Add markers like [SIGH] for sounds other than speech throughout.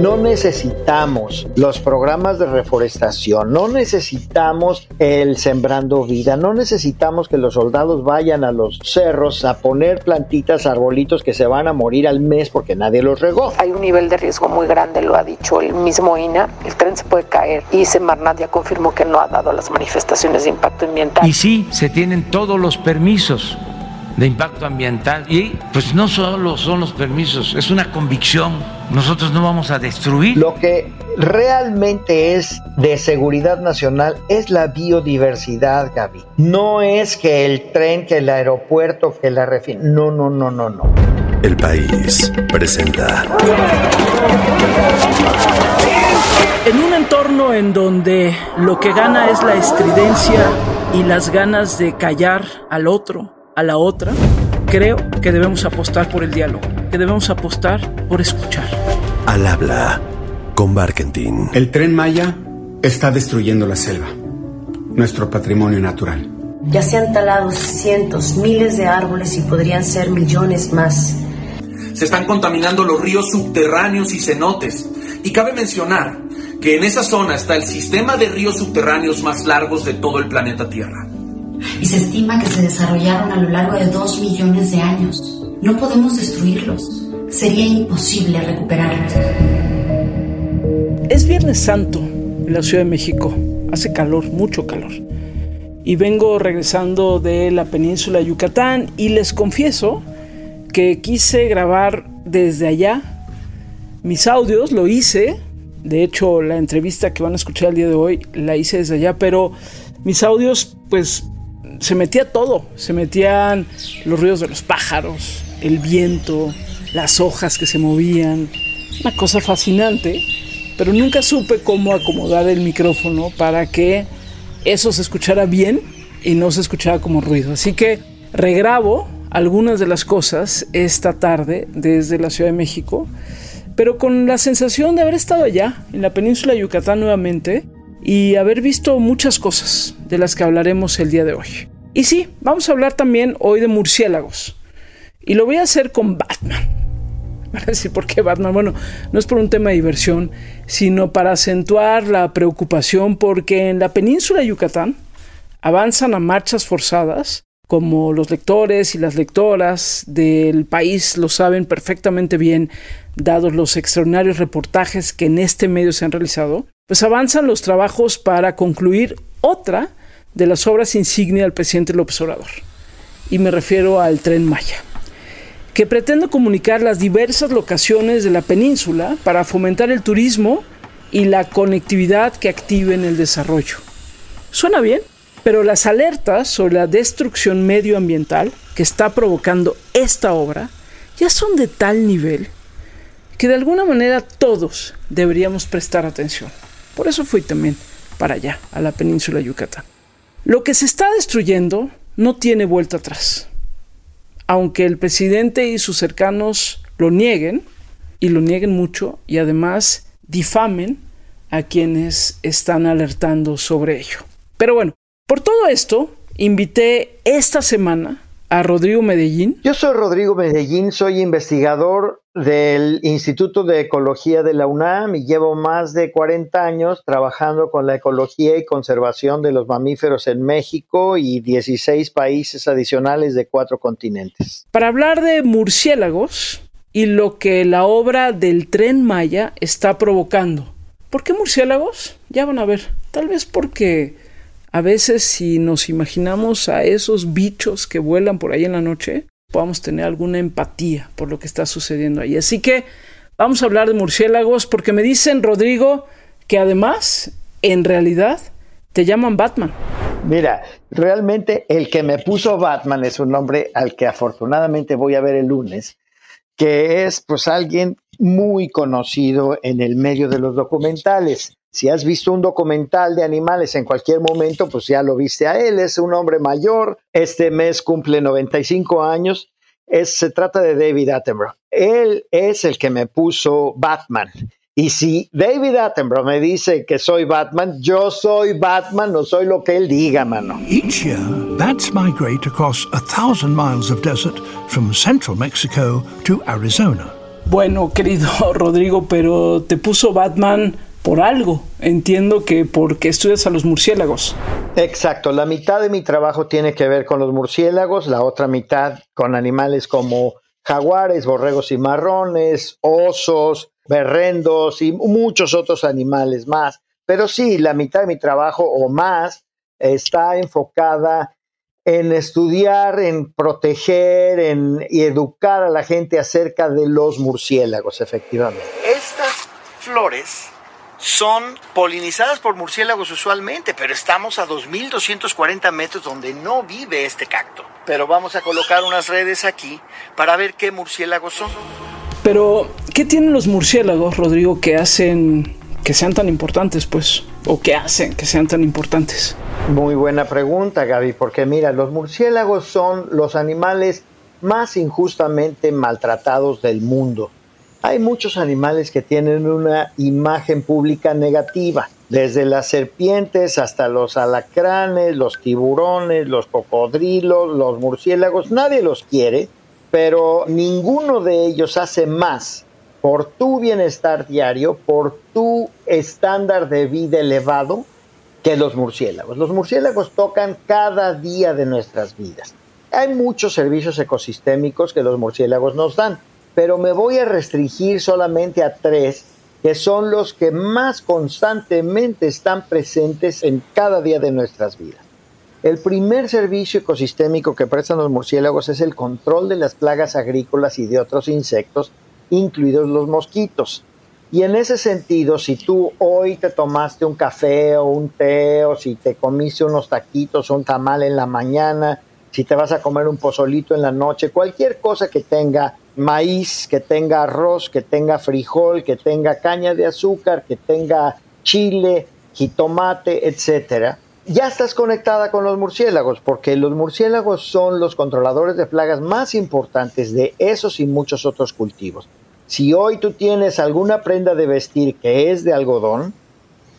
No necesitamos los programas de reforestación, no necesitamos el sembrando vida, no necesitamos que los soldados vayan a los cerros a poner plantitas, arbolitos que se van a morir al mes porque nadie los regó. Hay un nivel de riesgo muy grande, lo ha dicho el mismo INA, el tren se puede caer y Semarnat ya confirmó que no ha dado las manifestaciones de impacto ambiental. Y sí, se tienen todos los permisos de impacto ambiental. Y pues no solo son los permisos, es una convicción. Nosotros no vamos a destruir. Lo que realmente es de seguridad nacional es la biodiversidad, Gaby. No es que el tren, que el aeropuerto, que la refin... No, no, no, no, no. El país presenta. En un entorno en donde lo que gana es la estridencia y las ganas de callar al otro, a la otra, creo que debemos apostar por el diálogo, que debemos apostar por escuchar. Al habla con Barkentin. El tren Maya está destruyendo la selva, nuestro patrimonio natural. Ya se han talado cientos, miles de árboles y podrían ser millones más. Se están contaminando los ríos subterráneos y cenotes. Y cabe mencionar que en esa zona está el sistema de ríos subterráneos más largos de todo el planeta Tierra y se estima que se desarrollaron a lo largo de dos millones de años. No podemos destruirlos. Sería imposible recuperarlos. Es Viernes Santo en la Ciudad de México. Hace calor, mucho calor. Y vengo regresando de la península de Yucatán y les confieso que quise grabar desde allá mis audios, lo hice. De hecho, la entrevista que van a escuchar el día de hoy la hice desde allá, pero mis audios pues se metía todo, se metían los ruidos de los pájaros, el viento, las hojas que se movían, una cosa fascinante, pero nunca supe cómo acomodar el micrófono para que eso se escuchara bien y no se escuchara como ruido. Así que regrabo algunas de las cosas esta tarde desde la Ciudad de México, pero con la sensación de haber estado allá, en la península de Yucatán nuevamente, y haber visto muchas cosas de las que hablaremos el día de hoy. Y sí, vamos a hablar también hoy de murciélagos. Y lo voy a hacer con Batman. Van a decir, ¿por qué Batman? Bueno, no es por un tema de diversión, sino para acentuar la preocupación porque en la península de Yucatán avanzan a marchas forzadas, como los lectores y las lectoras del país lo saben perfectamente bien, dados los extraordinarios reportajes que en este medio se han realizado, pues avanzan los trabajos para concluir otra de las obras insignia del presidente López Obrador. Y me refiero al tren Maya, que pretende comunicar las diversas locaciones de la península para fomentar el turismo y la conectividad que activen el desarrollo. Suena bien, pero las alertas sobre la destrucción medioambiental que está provocando esta obra ya son de tal nivel que de alguna manera todos deberíamos prestar atención. Por eso fui también para allá, a la península de Yucatán. Lo que se está destruyendo no tiene vuelta atrás. Aunque el presidente y sus cercanos lo nieguen, y lo nieguen mucho, y además difamen a quienes están alertando sobre ello. Pero bueno, por todo esto, invité esta semana a Rodrigo Medellín. Yo soy Rodrigo Medellín, soy investigador del Instituto de Ecología de la UNAM y llevo más de 40 años trabajando con la ecología y conservación de los mamíferos en México y 16 países adicionales de cuatro continentes. Para hablar de murciélagos y lo que la obra del tren Maya está provocando. ¿Por qué murciélagos? Ya van a ver. Tal vez porque a veces si nos imaginamos a esos bichos que vuelan por ahí en la noche, podamos tener alguna empatía por lo que está sucediendo ahí. Así que vamos a hablar de murciélagos porque me dicen, Rodrigo, que además, en realidad, te llaman Batman. Mira, realmente el que me puso Batman es un nombre al que afortunadamente voy a ver el lunes, que es pues alguien muy conocido en el medio de los documentales. Si has visto un documental de animales en cualquier momento, pues ya lo viste a él. Es un hombre mayor. Este mes cumple 95 años. Es, se trata de David Attenborough. Él es el que me puso Batman. Y si David Attenborough me dice que soy Batman, yo soy Batman, no soy lo que él diga, mano. Each year, bats migrate across a thousand miles of desert from central Mexico to Arizona. Bueno, querido [LAUGHS] Rodrigo, pero te puso Batman por algo. Entiendo que porque estudias a los murciélagos. Exacto, la mitad de mi trabajo tiene que ver con los murciélagos, la otra mitad con animales como jaguares, borregos y marrones, osos, berrendos y muchos otros animales más. Pero sí, la mitad de mi trabajo o más está enfocada en estudiar, en proteger, en y educar a la gente acerca de los murciélagos, efectivamente. Estas flores son polinizadas por murciélagos usualmente, pero estamos a 2.240 metros donde no vive este cacto. Pero vamos a colocar unas redes aquí para ver qué murciélagos son. Pero, ¿qué tienen los murciélagos, Rodrigo, que hacen que sean tan importantes, pues? ¿O qué hacen que sean tan importantes? Muy buena pregunta, Gaby, porque mira, los murciélagos son los animales más injustamente maltratados del mundo. Hay muchos animales que tienen una imagen pública negativa, desde las serpientes hasta los alacranes, los tiburones, los cocodrilos, los murciélagos, nadie los quiere, pero ninguno de ellos hace más por tu bienestar diario, por tu estándar de vida elevado, que los murciélagos. Los murciélagos tocan cada día de nuestras vidas. Hay muchos servicios ecosistémicos que los murciélagos nos dan pero me voy a restringir solamente a tres, que son los que más constantemente están presentes en cada día de nuestras vidas. El primer servicio ecosistémico que prestan los murciélagos es el control de las plagas agrícolas y de otros insectos, incluidos los mosquitos. Y en ese sentido, si tú hoy te tomaste un café o un té, o si te comiste unos taquitos o un tamal en la mañana, si te vas a comer un pozolito en la noche, cualquier cosa que tenga maíz, que tenga arroz, que tenga frijol, que tenga caña de azúcar, que tenga chile, jitomate, etcétera, ya estás conectada con los murciélagos, porque los murciélagos son los controladores de plagas más importantes de esos y muchos otros cultivos. Si hoy tú tienes alguna prenda de vestir que es de algodón,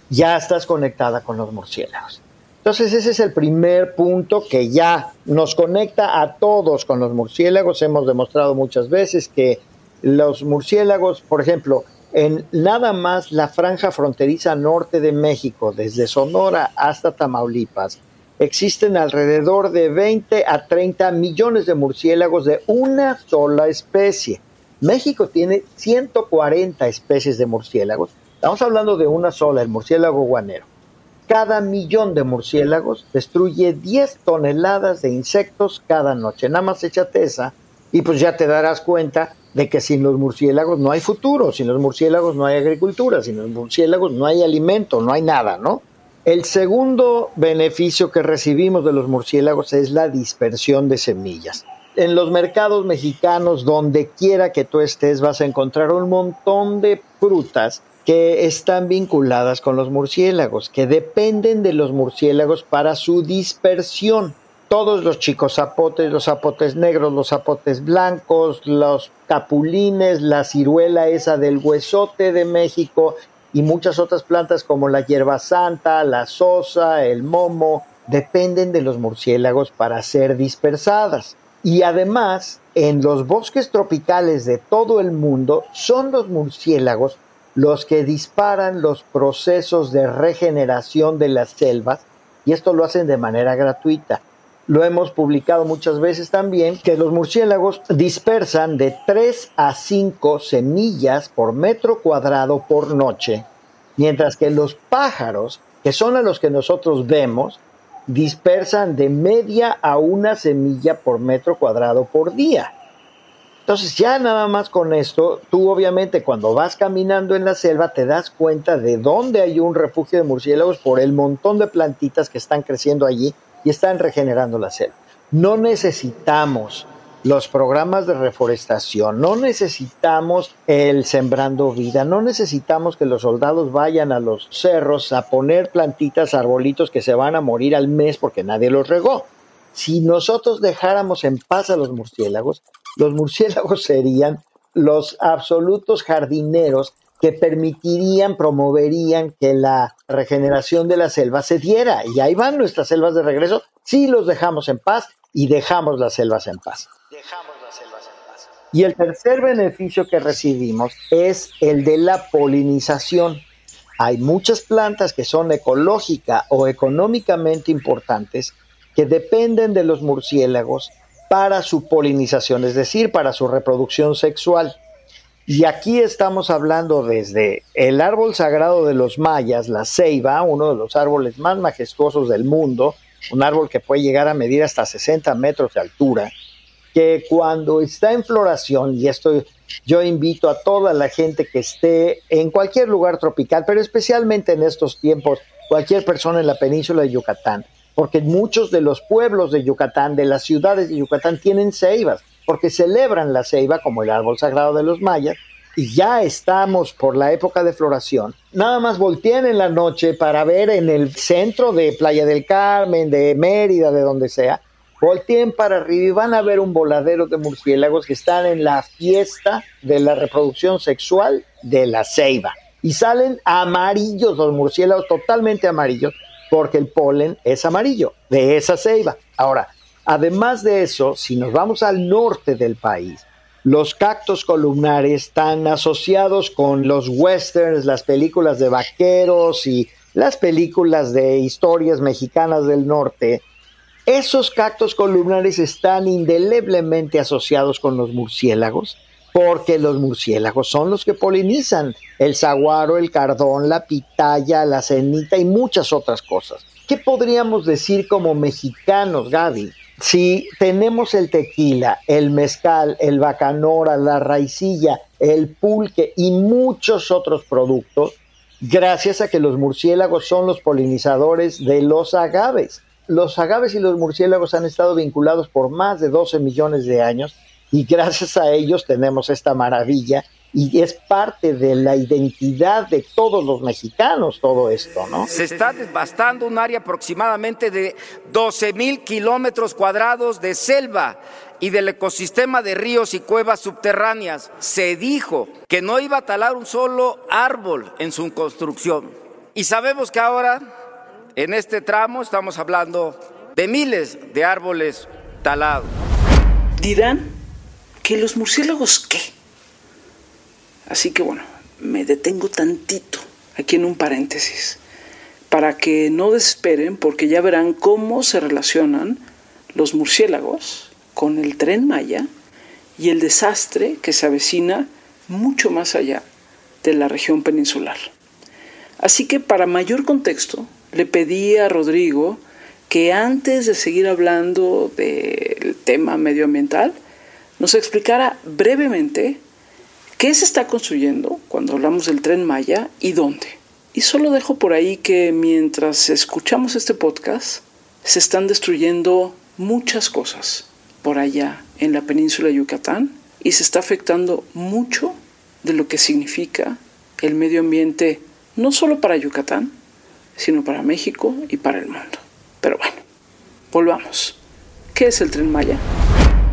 ya estás conectada con los murciélagos. Entonces ese es el primer punto que ya nos conecta a todos con los murciélagos. Hemos demostrado muchas veces que los murciélagos, por ejemplo, en nada más la franja fronteriza norte de México, desde Sonora hasta Tamaulipas, existen alrededor de 20 a 30 millones de murciélagos de una sola especie. México tiene 140 especies de murciélagos. Estamos hablando de una sola, el murciélago guanero. Cada millón de murciélagos destruye 10 toneladas de insectos cada noche. Nada más échate esa y pues ya te darás cuenta de que sin los murciélagos no hay futuro, sin los murciélagos no hay agricultura, sin los murciélagos no hay alimento, no hay nada, ¿no? El segundo beneficio que recibimos de los murciélagos es la dispersión de semillas. En los mercados mexicanos, donde quiera que tú estés, vas a encontrar un montón de frutas que están vinculadas con los murciélagos, que dependen de los murciélagos para su dispersión. Todos los chicos zapotes, los zapotes negros, los zapotes blancos, los capulines, la ciruela esa del huesote de México y muchas otras plantas como la hierba santa, la sosa, el momo, dependen de los murciélagos para ser dispersadas. Y además, en los bosques tropicales de todo el mundo, son los murciélagos los que disparan los procesos de regeneración de las selvas y esto lo hacen de manera gratuita. Lo hemos publicado muchas veces también que los murciélagos dispersan de 3 a 5 semillas por metro cuadrado por noche, mientras que los pájaros, que son a los que nosotros vemos, dispersan de media a una semilla por metro cuadrado por día. Entonces ya nada más con esto, tú obviamente cuando vas caminando en la selva te das cuenta de dónde hay un refugio de murciélagos por el montón de plantitas que están creciendo allí y están regenerando la selva. No necesitamos los programas de reforestación, no necesitamos el sembrando vida, no necesitamos que los soldados vayan a los cerros a poner plantitas, arbolitos que se van a morir al mes porque nadie los regó. Si nosotros dejáramos en paz a los murciélagos, los murciélagos serían los absolutos jardineros que permitirían, promoverían que la regeneración de la selva se diera. Y ahí van nuestras selvas de regreso si los dejamos en paz y dejamos las selvas en paz. Dejamos las selvas en paz. Y el tercer beneficio que recibimos es el de la polinización. Hay muchas plantas que son ecológica o económicamente importantes que dependen de los murciélagos para su polinización, es decir, para su reproducción sexual. Y aquí estamos hablando desde el árbol sagrado de los mayas, la ceiba, uno de los árboles más majestuosos del mundo, un árbol que puede llegar a medir hasta 60 metros de altura, que cuando está en floración, y esto yo invito a toda la gente que esté en cualquier lugar tropical, pero especialmente en estos tiempos, cualquier persona en la península de Yucatán, porque muchos de los pueblos de Yucatán, de las ciudades de Yucatán, tienen ceibas porque celebran la ceiba como el árbol sagrado de los mayas, y ya estamos por la época de floración. Nada más volteen en la noche para ver en el centro de Playa del Carmen, de Mérida, de donde sea, volteen para arriba y van a ver un voladero de murciélagos que están en la fiesta de la reproducción sexual de la ceiba. Y salen amarillos los murciélagos, totalmente amarillos, porque el polen es amarillo de esa ceiba. Ahora, Además de eso, si nos vamos al norte del país, los cactos columnares están asociados con los westerns, las películas de vaqueros y las películas de historias mexicanas del norte. Esos cactos columnares están indeleblemente asociados con los murciélagos, porque los murciélagos son los que polinizan el saguaro, el cardón, la pitaya, la cenita y muchas otras cosas. ¿Qué podríamos decir como mexicanos, Gaby? si tenemos el tequila, el mezcal, el bacanora, la raicilla, el pulque y muchos otros productos, gracias a que los murciélagos son los polinizadores de los agaves. Los agaves y los murciélagos han estado vinculados por más de 12 millones de años y gracias a ellos tenemos esta maravilla y es parte de la identidad de todos los mexicanos todo esto, ¿no? Se está devastando un área aproximadamente de 12 mil kilómetros cuadrados de selva y del ecosistema de ríos y cuevas subterráneas. Se dijo que no iba a talar un solo árbol en su construcción. Y sabemos que ahora, en este tramo, estamos hablando de miles de árboles talados. Dirán que los murciélagos qué? Así que bueno, me detengo tantito aquí en un paréntesis para que no desesperen porque ya verán cómo se relacionan los murciélagos con el tren Maya y el desastre que se avecina mucho más allá de la región peninsular. Así que para mayor contexto, le pedí a Rodrigo que antes de seguir hablando del tema medioambiental, nos explicara brevemente ¿Qué se está construyendo cuando hablamos del tren Maya y dónde? Y solo dejo por ahí que mientras escuchamos este podcast, se están destruyendo muchas cosas por allá en la península de Yucatán y se está afectando mucho de lo que significa el medio ambiente no solo para Yucatán, sino para México y para el mundo. Pero bueno, volvamos. ¿Qué es el tren Maya?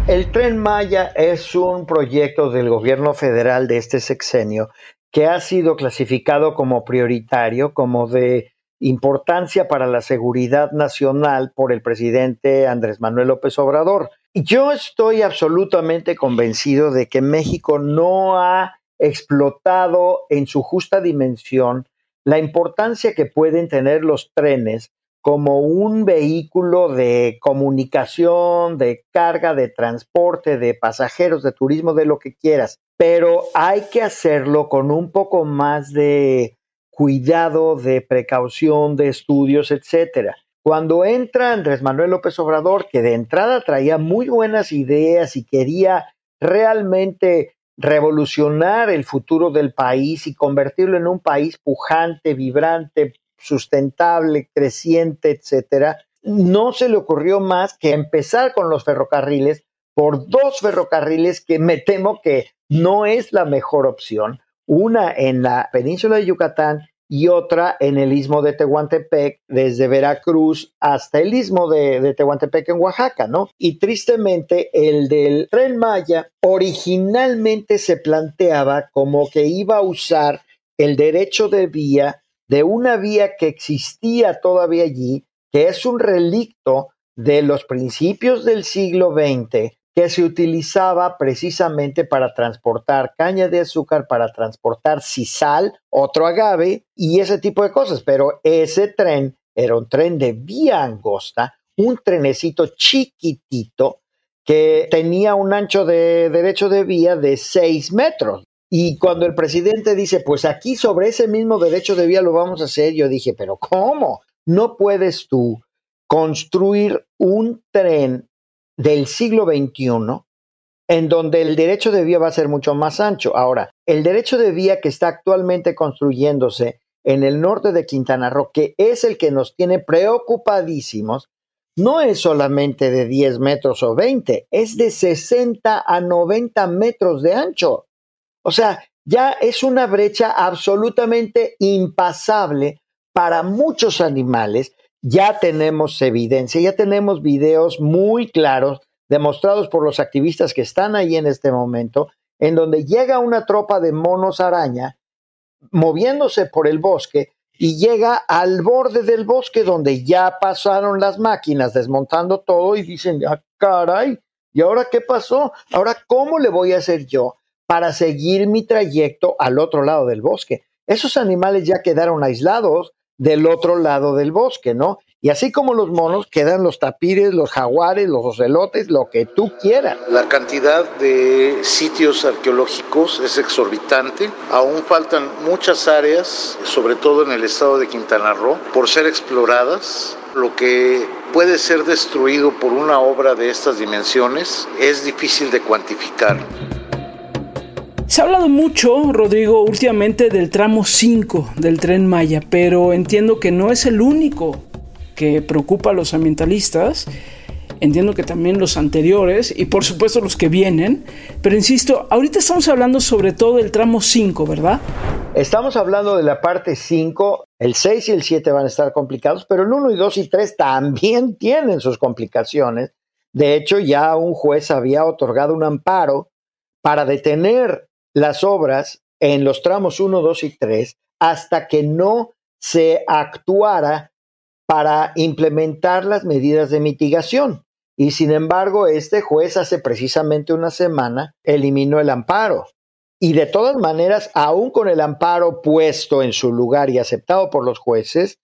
El tren Maya es un proyecto del gobierno federal de este sexenio que ha sido clasificado como prioritario, como de importancia para la seguridad nacional por el presidente Andrés Manuel López Obrador. Yo estoy absolutamente convencido de que México no ha explotado en su justa dimensión la importancia que pueden tener los trenes como un vehículo de comunicación, de carga, de transporte, de pasajeros, de turismo, de lo que quieras. Pero hay que hacerlo con un poco más de cuidado, de precaución, de estudios, etcétera. Cuando entra Andrés Manuel López Obrador, que de entrada traía muy buenas ideas y quería realmente revolucionar el futuro del país y convertirlo en un país pujante, vibrante, sustentable, creciente, etcétera, no se le ocurrió más que empezar con los ferrocarriles por dos ferrocarriles que me temo que no es la mejor opción, una en la península de Yucatán y otra en el istmo de Tehuantepec, desde Veracruz hasta el istmo de, Tehuantepec en Oaxaca, ¿no? Y tristemente el del tren Maya originalmente se planteaba como que iba a usar el derecho de vía de una vía que existía todavía allí, que es un relicto de los principios del siglo XX, que se utilizaba precisamente para transportar caña de azúcar, para transportar sisal, otro agave y ese tipo de cosas. Pero ese tren era un tren de vía angosta, un trenecito chiquitito que tenía un ancho de derecho de vía de 6 metros. Y cuando el presidente dice, pues aquí sobre ese mismo derecho de vía lo vamos a hacer, yo dije, pero ¿cómo? No puedes tú construir un tren del siglo XXI en donde el derecho de vía va a ser mucho más ancho. Ahora, el derecho de vía que está actualmente construyéndose en el norte de Quintana Roo, que es el que nos tiene preocupadísimos, no es solamente de 10 metros o 20, es de 60 a 90 metros de ancho. O sea, ya es una brecha absolutamente impasable para muchos animales. Ya tenemos evidencia, ya tenemos videos muy claros demostrados por los activistas que están ahí en este momento, en donde llega una tropa de monos araña moviéndose por el bosque y llega al borde del bosque donde ya pasaron las máquinas desmontando todo y dicen, ah, caray, ¿y ahora qué pasó? Ahora, ¿cómo le voy a hacer yo para seguir mi trayecto al otro lado del bosque? Esos animales ya quedaron aislados del otro lado del bosque, ¿no? Y así como los monos, quedan los tapires, los jaguares, los ocelotes, lo que tú quieras. La cantidad de sitios arqueológicos es exorbitante. Aún faltan muchas áreas, sobre todo en el estado de Quintana Roo, por ser exploradas. Lo que puede ser destruido por una obra de estas dimensiones es difícil de cuantificar. Se ha hablado mucho, Rodrigo, últimamente del tramo 5 del tren Maya, pero entiendo que no es el único que preocupa a los ambientalistas. Entiendo que también los anteriores y por supuesto los que vienen. Pero insisto, ahorita estamos hablando sobre todo del tramo 5, ¿verdad? Estamos hablando de la parte 5. El 6 y el 7 van a estar complicados, pero el 1 y 2 y 3 también tienen sus complicaciones. De hecho, ya un juez había otorgado un amparo para detener las obras en los tramos 1, 2 y 3 hasta que no se actuara para implementar las medidas de mitigación. Y sin embargo, este juez hace precisamente una semana eliminó el amparo. Y de todas maneras, aún con el amparo puesto en su lugar y aceptado por los jueces,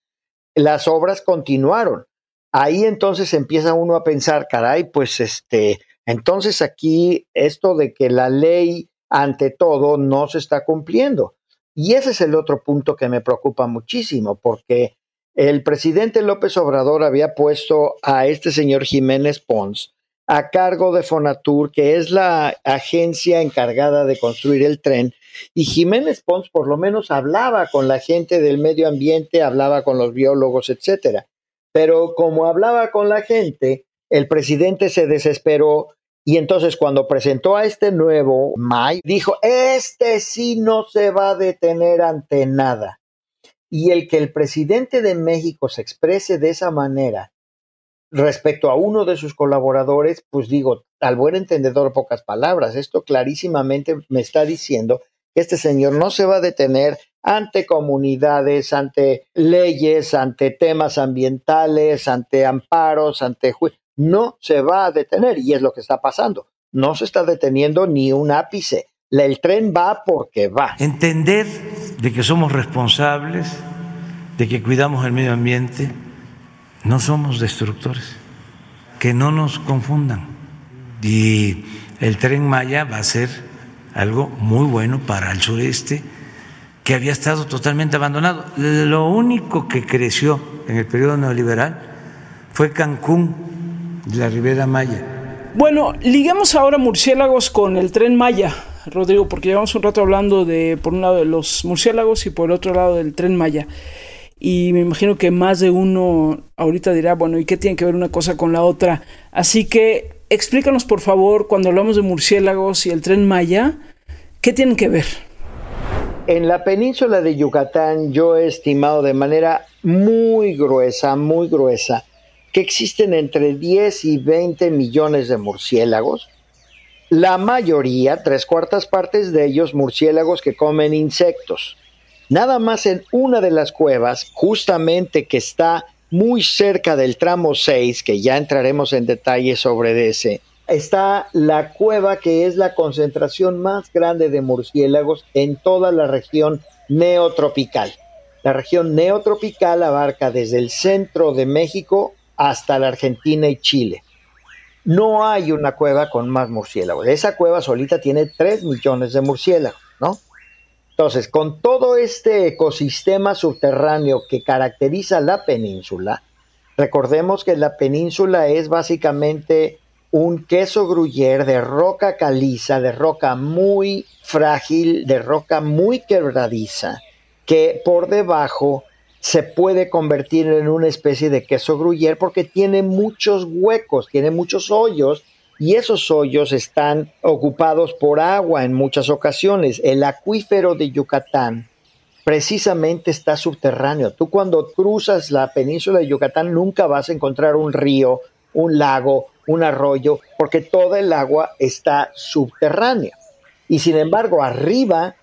las obras continuaron. Ahí entonces empieza uno a pensar, caray, pues este, entonces aquí esto de que la ley ante todo no se está cumpliendo. Y ese es el otro punto que me preocupa muchísimo, porque el presidente López Obrador había puesto a este señor Jiménez Pons a cargo de Fonatur, que es la agencia encargada de construir el tren, y Jiménez Pons por lo menos hablaba con la gente del medio ambiente, hablaba con los biólogos, etcétera. Pero como hablaba con la gente, el presidente se desesperó y entonces cuando presentó a este nuevo May, dijo, este sí no se va a detener ante nada. Y el que el presidente de México se exprese de esa manera respecto a uno de sus colaboradores, pues digo, al buen entendedor pocas palabras, esto clarísimamente me está diciendo que este señor no se va a detener ante comunidades, ante leyes, ante temas ambientales, ante amparos, ante juicios no se va a detener y es lo que está pasando. No se está deteniendo ni un ápice. El tren va porque va. Entender de que somos responsables, de que cuidamos el medio ambiente, no somos destructores. Que no nos confundan. Y el tren Maya va a ser algo muy bueno para el sureste que había estado totalmente abandonado. Lo único que creció en el periodo neoliberal fue Cancún la Ribera Maya. Bueno, liguemos ahora murciélagos con el tren Maya, Rodrigo, porque llevamos un rato hablando de, por un lado, de los murciélagos y por el otro lado del tren Maya. Y me imagino que más de uno ahorita dirá, bueno, ¿y qué tiene que ver una cosa con la otra? Así que explícanos, por favor, cuando hablamos de murciélagos y el tren Maya, ¿qué tienen que ver? En la península de Yucatán yo he estimado de manera muy gruesa, muy gruesa, que existen entre 10 y 20 millones de murciélagos. La mayoría, tres cuartas partes de ellos, murciélagos que comen insectos. Nada más en una de las cuevas, justamente que está muy cerca del tramo 6, que ya entraremos en detalle sobre ese, está la cueva que es la concentración más grande de murciélagos en toda la región neotropical. La región neotropical abarca desde el centro de México hasta la Argentina y Chile. No hay una cueva con más murciélagos. Esa cueva solita tiene 3 millones de murciélagos, ¿no? Entonces, con todo este ecosistema subterráneo que caracteriza la península, recordemos que la península es básicamente un queso gruyere de roca caliza, de roca muy frágil, de roca muy quebradiza, que por debajo se puede convertir en una especie de queso gruyere porque tiene muchos huecos, tiene muchos hoyos y esos hoyos están ocupados por agua en muchas ocasiones. El acuífero de Yucatán precisamente está subterráneo. Tú cuando cruzas la península de Yucatán nunca vas a encontrar un río, un lago, un arroyo, porque toda el agua está subterránea. Y sin embargo, arriba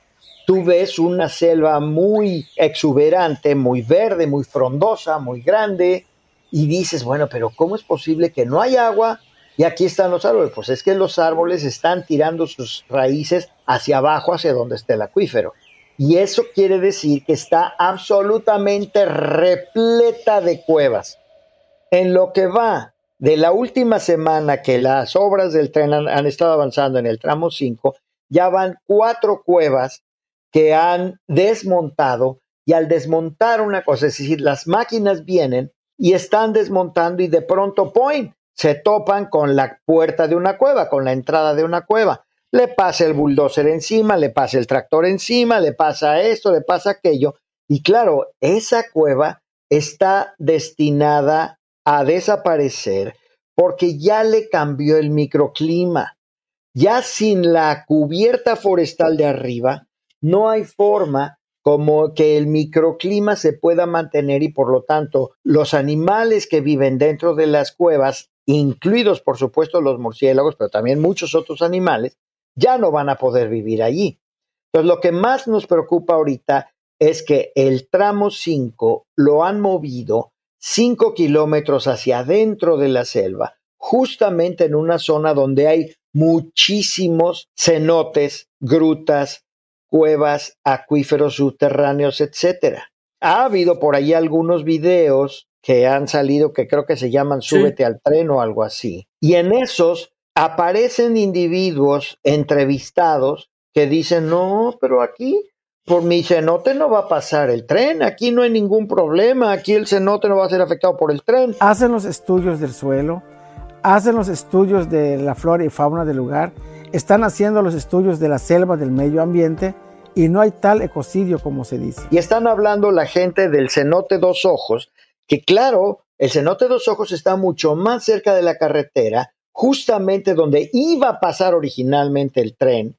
tú ves una selva muy exuberante, muy verde, muy frondosa, muy grande, y dices, bueno, pero ¿cómo es posible que no hay agua y aquí están los árboles? Pues es que los árboles están tirando sus raíces hacia abajo, hacia donde está el acuífero. Y eso quiere decir que está absolutamente repleta de cuevas. En lo que va de la última semana que las obras del tren han, han estado avanzando en el tramo 5, ya van cuatro cuevas que han desmontado y al desmontar una cosa, es decir, las máquinas vienen y están desmontando y de pronto, point, se topan con la puerta de una cueva, con la entrada de una cueva. Le pasa el bulldozer encima, le pasa el tractor encima, le pasa esto, le pasa aquello. Y claro, esa cueva está destinada a desaparecer porque ya le cambió el microclima. Ya sin la cubierta forestal de arriba, no hay forma como que el microclima se pueda mantener y por lo tanto los animales que viven dentro de las cuevas, incluidos por supuesto los murciélagos, pero también muchos otros animales, ya no van a poder vivir allí. Entonces lo que más nos preocupa ahorita es que el tramo 5 lo han movido 5 kilómetros hacia adentro de la selva, justamente en una zona donde hay muchísimos cenotes, grutas, cuevas, acuíferos subterráneos, etcétera. Ha habido por ahí algunos videos que han salido que creo que se llaman Súbete al tren o algo así. Y en esos aparecen individuos entrevistados que dicen, no, pero aquí por mi cenote no va a pasar el tren, aquí no hay ningún problema, aquí el cenote no va a ser afectado por el tren. Hacen los estudios del suelo, hacen los estudios de la flora y fauna del lugar están haciendo los estudios de la selva del medio ambiente y no hay tal ecocidio como se dice. Y están hablando la gente del cenote dos ojos, que claro, el cenote dos ojos está mucho más cerca de la carretera, justamente donde iba a pasar originalmente el tren,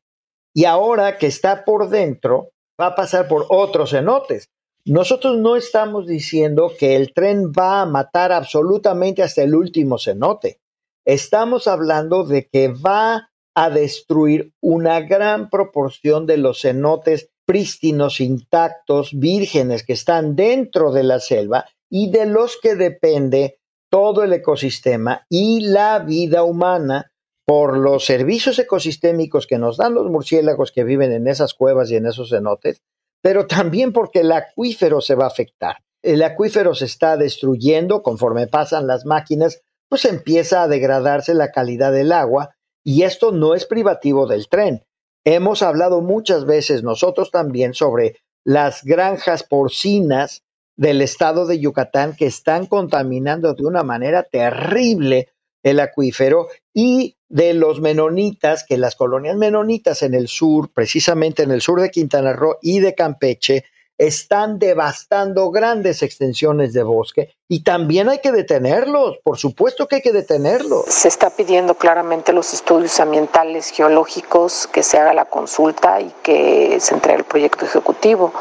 y ahora que está por dentro, va a pasar por otros cenotes. Nosotros no estamos diciendo que el tren va a matar absolutamente hasta el último cenote. Estamos hablando de que va a destruir una gran proporción de los cenotes prístinos, intactos, vírgenes que están dentro de la selva y de los que depende todo el ecosistema y la vida humana por los servicios ecosistémicos que nos dan los murciélagos que viven en esas cuevas y en esos cenotes, pero también porque el acuífero se va a afectar. El acuífero se está destruyendo conforme pasan las máquinas, pues empieza a degradarse la calidad del agua y esto no es privativo del tren. Hemos hablado muchas veces nosotros también sobre las granjas porcinas del estado de Yucatán que están contaminando de una manera terrible el acuífero y de los menonitas, que las colonias menonitas en el sur, precisamente en el sur de Quintana Roo y de Campeche, están devastando grandes extensiones de bosque y también hay que detenerlos, por supuesto que hay que detenerlos. Se está pidiendo claramente los estudios ambientales geológicos, que se haga la consulta y que se entregue el proyecto ejecutivo.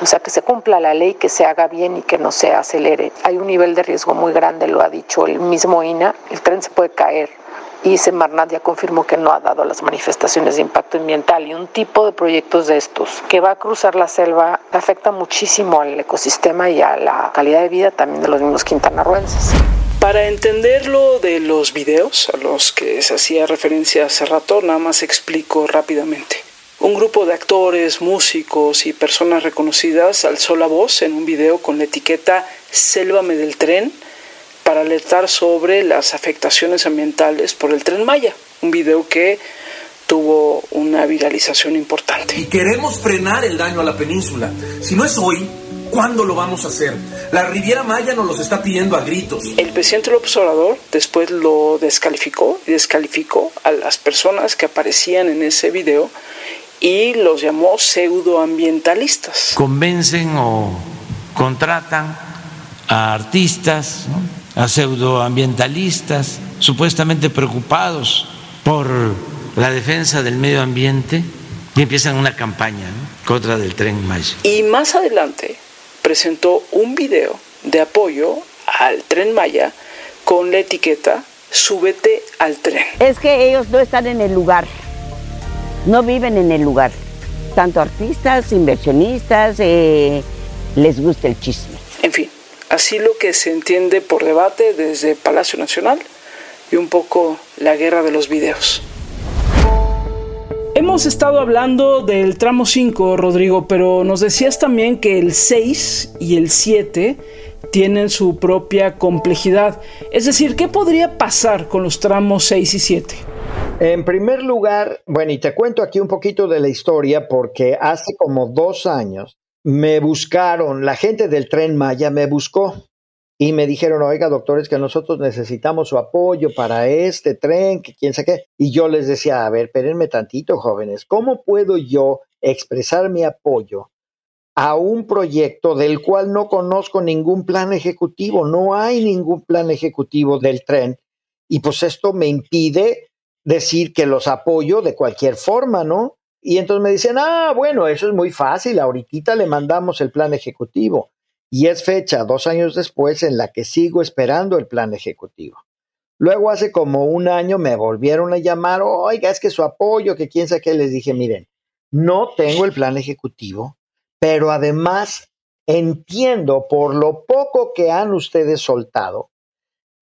O sea, que se cumpla la ley, que se haga bien y que no se acelere. Hay un nivel de riesgo muy grande, lo ha dicho el mismo INA, el tren se puede caer y Semarnat ya confirmó que no ha dado las manifestaciones de impacto ambiental y un tipo de proyectos de estos que va a cruzar la selva afecta muchísimo al ecosistema y a la calidad de vida también de los mismos quintanarruenses. Para entenderlo de los videos a los que se hacía referencia hace rato, nada más explico rápidamente. Un grupo de actores, músicos y personas reconocidas alzó la voz en un video con la etiqueta Sélvame del tren para alertar sobre las afectaciones ambientales por el tren Maya, un video que tuvo una viralización importante. Y queremos frenar el daño a la península. Si no es hoy, ¿cuándo lo vamos a hacer? La Riviera Maya nos los está pidiendo a gritos. El presidente López Obrador después lo descalificó y descalificó a las personas que aparecían en ese video y los llamó pseudoambientalistas. Convencen o contratan a artistas, a pseudoambientalistas, supuestamente preocupados por la defensa del medio ambiente y empiezan una campaña contra del tren Maya. Y más adelante presentó un video de apoyo al tren Maya con la etiqueta Súbete al tren. Es que ellos no están en el lugar, no viven en el lugar. Tanto artistas, inversionistas, eh, les gusta el chisme. En fin, así lo que se entiende por debate desde Palacio Nacional y un poco la guerra de los videos. Hemos estado hablando del tramo 5, Rodrigo, pero nos decías también que el 6 y el 7 tienen su propia complejidad. Es decir, ¿qué podría pasar con los tramos 6 y 7? En primer lugar, bueno, y te cuento aquí un poquito de la historia porque hace como dos años me buscaron, la gente del tren Maya me buscó y me dijeron, oiga, doctores, que nosotros necesitamos su apoyo para este tren, que quién sabe qué. Y yo les decía, a ver, espérenme tantito, jóvenes, ¿cómo puedo yo expresar mi apoyo a un proyecto del cual no conozco ningún plan ejecutivo? No hay ningún plan ejecutivo del tren. Y pues esto me impide decir que los apoyo de cualquier forma, ¿no? Y entonces me dicen, ah, bueno, eso es muy fácil, ahorita le mandamos el plan ejecutivo y es fecha dos años después en la que sigo esperando el plan ejecutivo. Luego hace como un año me volvieron a llamar, oiga, es que su apoyo, que quién sabe qué, les dije, miren, no tengo el plan ejecutivo, pero además entiendo por lo poco que han ustedes soltado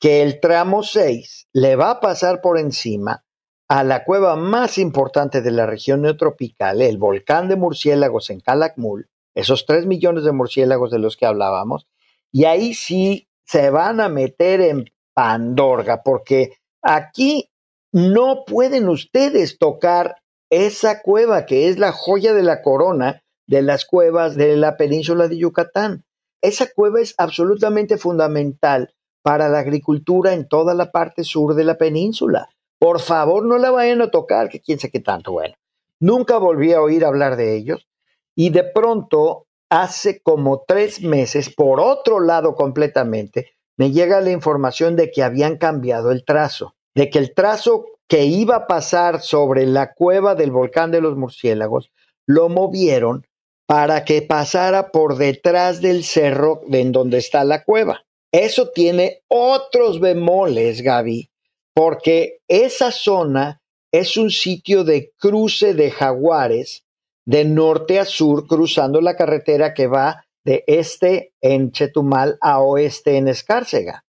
que el tramo 6 le va a pasar por encima a la cueva más importante de la región neotropical, el volcán de murciélagos en Calakmul, esos tres millones de murciélagos de los que hablábamos, y ahí sí se van a meter en Pandorga, porque aquí no pueden ustedes tocar esa cueva que es la joya de la corona de las cuevas de la península de Yucatán. Esa cueva es absolutamente fundamental para la agricultura en toda la parte sur de la península. Por favor, no la vayan a tocar, que quién sabe qué tanto. Bueno, nunca volví a oír hablar de ellos. Y de pronto, hace como tres meses, por otro lado completamente, me llega la información de que habían cambiado el trazo, de que el trazo que iba a pasar sobre la cueva del volcán de los murciélagos, lo movieron para que pasara por detrás del cerro en donde está la cueva. Eso tiene otros bemoles, Gaby, porque esa zona es un sitio de cruce de jaguares de norte a sur, cruzando la carretera que va de este en Chetumal a oeste en Escárcega.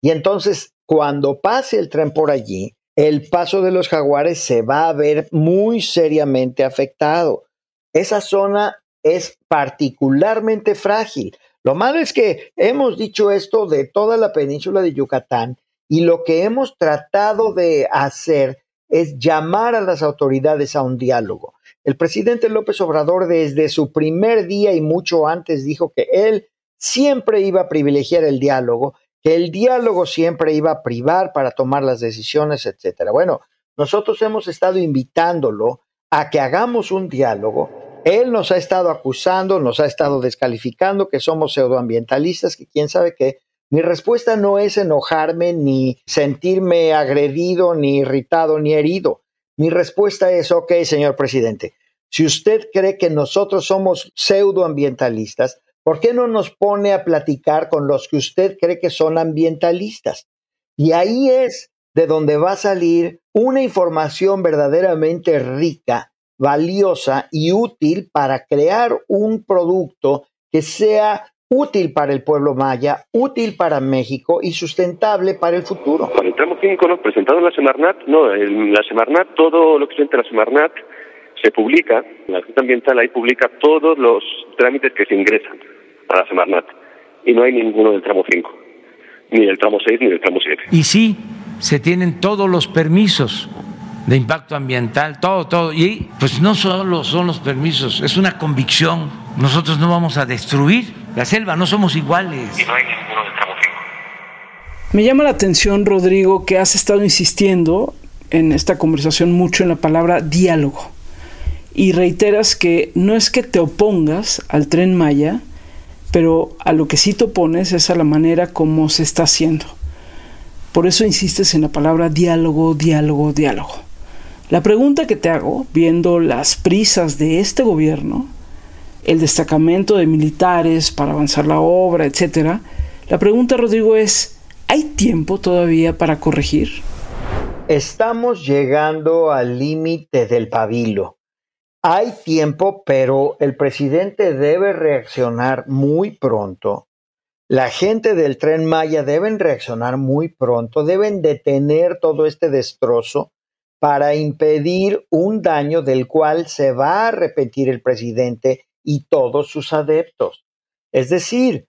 Y entonces, cuando pase el tren por allí, el paso de los jaguares se va a ver muy seriamente afectado. Esa zona es particularmente frágil. Lo malo es que hemos dicho esto de toda la península de Yucatán y lo que hemos tratado de hacer es llamar a las autoridades a un diálogo. El presidente López Obrador desde su primer día y mucho antes dijo que él siempre iba a privilegiar el diálogo, que el diálogo siempre iba a privar para tomar las decisiones, etcétera. Bueno, nosotros hemos estado invitándolo a que hagamos un diálogo. Él nos ha estado acusando, nos ha estado descalificando que somos pseudoambientalistas, que quién sabe qué. Mi respuesta no es enojarme, ni sentirme agredido, ni irritado, ni herido. Mi respuesta es, ok, señor presidente, si usted cree que nosotros somos pseudoambientalistas, ¿por qué no nos pone a platicar con los que usted cree que son ambientalistas? Y ahí es de donde va a salir una información verdaderamente rica, valiosa y útil para crear un producto que sea útil para el pueblo maya, útil para México y sustentable para el futuro. Con el tramo 5, ¿no? presentado en la Semarnat, no, en la Semarnat, todo lo que se entra en la Semarnat se publica, la Junta Ambiental ahí publica todos los trámites que se ingresan a la Semarnat y no hay ninguno del tramo 5, ni del tramo 6 ni del tramo 7. Y sí, se tienen todos los permisos de impacto ambiental, todo, todo. Y pues no solo son los permisos, es una convicción. Nosotros no vamos a destruir la selva, no somos iguales. Y no hay ninguno 5. Me llama la atención, Rodrigo, que has estado insistiendo en esta conversación mucho en la palabra diálogo. Y reiteras que no es que te opongas al tren Maya, pero a lo que sí te opones es a la manera como se está haciendo. Por eso insistes en la palabra diálogo, diálogo, diálogo. La pregunta que te hago, viendo las prisas de este gobierno, el destacamento de militares para avanzar la obra, etc., la pregunta, Rodrigo, es, ¿hay tiempo todavía para corregir? Estamos llegando al límite del pabilo. Hay tiempo, pero el presidente debe reaccionar muy pronto. La gente del tren Maya deben reaccionar muy pronto, deben detener todo este destrozo para impedir un daño del cual se va a arrepentir el presidente y todos sus adeptos. Es decir,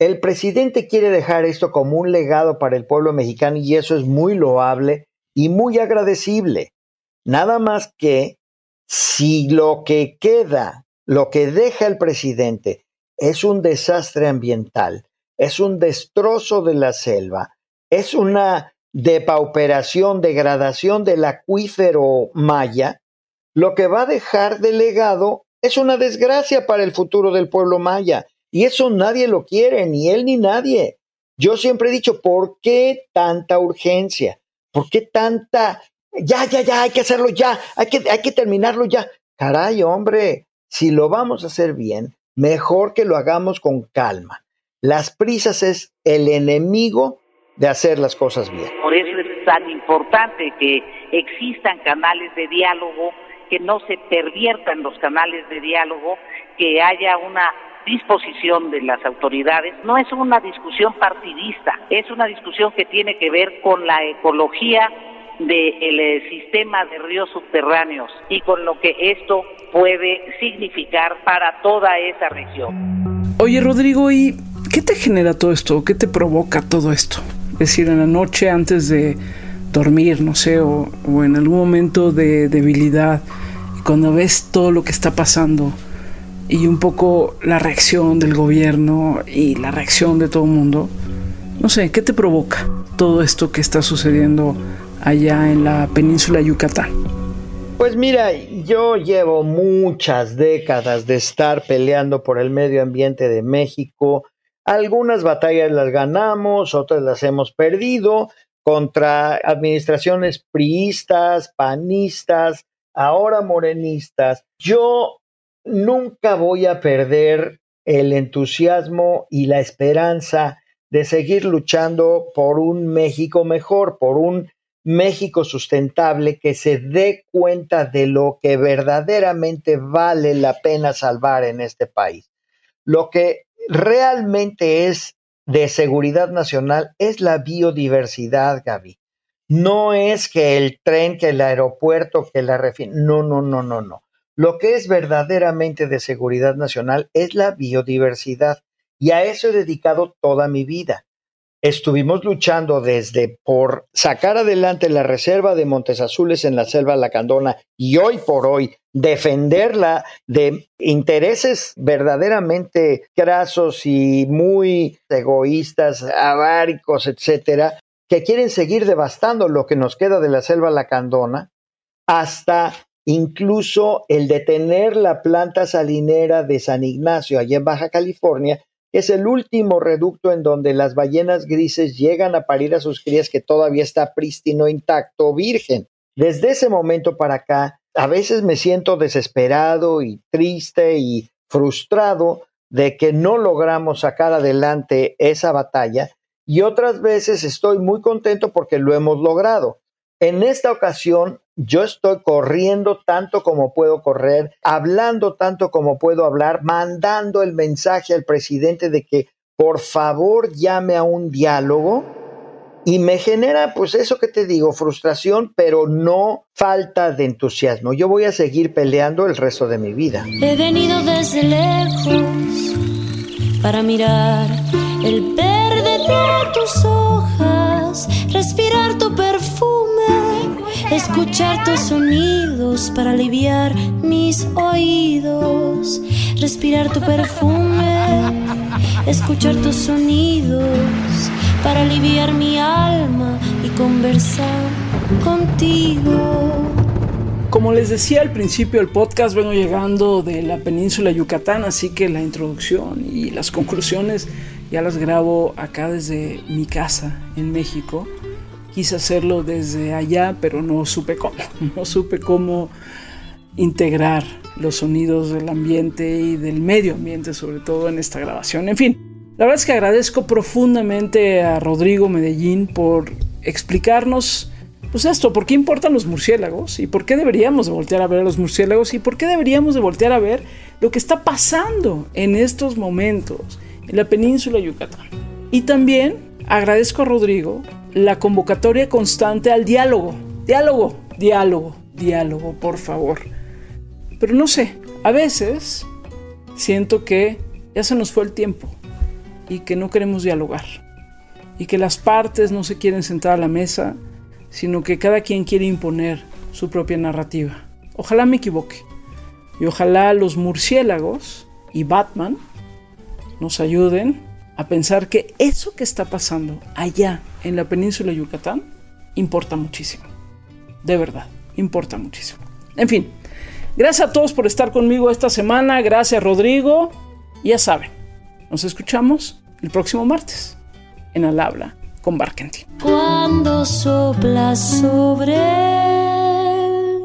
el presidente quiere dejar esto como un legado para el pueblo mexicano y eso es muy loable y muy agradecible. Nada más que si lo que queda, lo que deja el presidente es un desastre ambiental, es un destrozo de la selva, es una depauperación, degradación del acuífero maya, lo que va a dejar de legado es una desgracia para el futuro del pueblo maya. Y eso nadie lo quiere, ni él ni nadie. Yo siempre he dicho, ¿por qué tanta urgencia? ¿Por qué tanta ya, ya, ya, hay que hacerlo ya, hay que, hay que terminarlo ya. Caray, hombre, si lo vamos a hacer bien, mejor que lo hagamos con calma. Las prisas es el enemigo de hacer las cosas bien. Por eso es tan importante que existan canales de diálogo, que no se perviertan los canales de diálogo, que haya una disposición de las autoridades. No es una discusión partidista, es una discusión que tiene que ver con la ecología del eh, sistema de ríos subterráneos y con lo que esto puede significar para toda esa región. Oye Rodrigo, ¿y qué te genera todo esto? ¿Qué te provoca todo esto? Es decir, en la noche antes de dormir, no sé, o, en algún momento de debilidad, cuando ves todo lo que está pasando y un poco la reacción del gobierno y la reacción de todo el mundo, no sé, ¿qué te provoca todo esto que está sucediendo allá en la península Yucatán? Pues mira, yo llevo muchas décadas de estar peleando por el medio ambiente de México. Algunas batallas las ganamos, otras las hemos perdido contra administraciones priistas, panistas, ahora morenistas. Yo nunca voy a perder el entusiasmo y la esperanza de seguir luchando por un México mejor, por un México sustentable que se dé cuenta de lo que verdaderamente vale la pena salvar en este país. Lo que realmente es de seguridad nacional es la biodiversidad, Gaby. No es que el tren, que el aeropuerto, que la refinación. No, no, no, no, no. Lo que es verdaderamente de seguridad nacional es la biodiversidad. Y a eso he dedicado toda mi vida estuvimos luchando desde por sacar adelante la reserva de Montes Azules en la selva lacandona y hoy por hoy defenderla de intereses verdaderamente grasos y muy egoístas, aváricos, etcétera, que quieren seguir devastando lo que nos queda de la selva lacandona, hasta incluso el detener la planta salinera de San Ignacio allá en Baja California, es el último reducto en donde las ballenas grises llegan a parir a sus crías que todavía está prístino, intacto, virgen. Desde ese momento para acá, a veces me siento desesperado y triste y frustrado de que no logramos sacar adelante esa batalla y otras veces estoy muy contento porque lo hemos logrado. En esta ocasión yo estoy corriendo tanto como puedo correr, hablando tanto como puedo hablar, mandando el mensaje al presidente de que por favor llame a un diálogo y me genera pues eso que te digo, frustración, pero no falta de entusiasmo. Yo voy a seguir peleando el resto de mi vida. He venido desde lejos para mirar el verde de tus hojas, respirar tu perfume, escuchar tus sonidos para aliviar mis oídos, respirar tu perfume, escuchar tus sonidos para aliviar mi alma y conversar contigo. Como les decía al principio del podcast, vengo llegando de la península Yucatán, así que la introducción y las conclusiones ya las grabo acá desde mi casa en México. Quise hacerlo desde allá, pero no supe cómo. [LAUGHS] No supe cómo integrar los sonidos del ambiente y del medio ambiente, sobre todo en esta grabación. En fin, la verdad es que agradezco profundamente a Rodrigo Medellín por explicarnos pues esto, ¿por qué importan los murciélagos? ¿Y por qué deberíamos de voltear a ver a los murciélagos? ¿Y por qué deberíamos de voltear a ver lo que está pasando en estos momentos en la península de Yucatán? Y también agradezco a Rodrigo la convocatoria constante al diálogo. Diálogo, diálogo, diálogo, por favor. Pero no sé, a veces siento que ya se nos fue el tiempo y que no queremos dialogar. Y que las partes no se quieren sentar a la mesa sino que cada quien quiere imponer su propia narrativa. Ojalá me equivoque. Y ojalá los murciélagos y Batman nos ayuden a pensar que eso que está pasando allá en la península de Yucatán importa muchísimo. De verdad, importa muchísimo. En fin, gracias a todos por estar conmigo esta semana. Gracias Rodrigo. Ya saben, nos escuchamos el próximo martes en Al Habla con Barkentin. Cuando sopla sobre el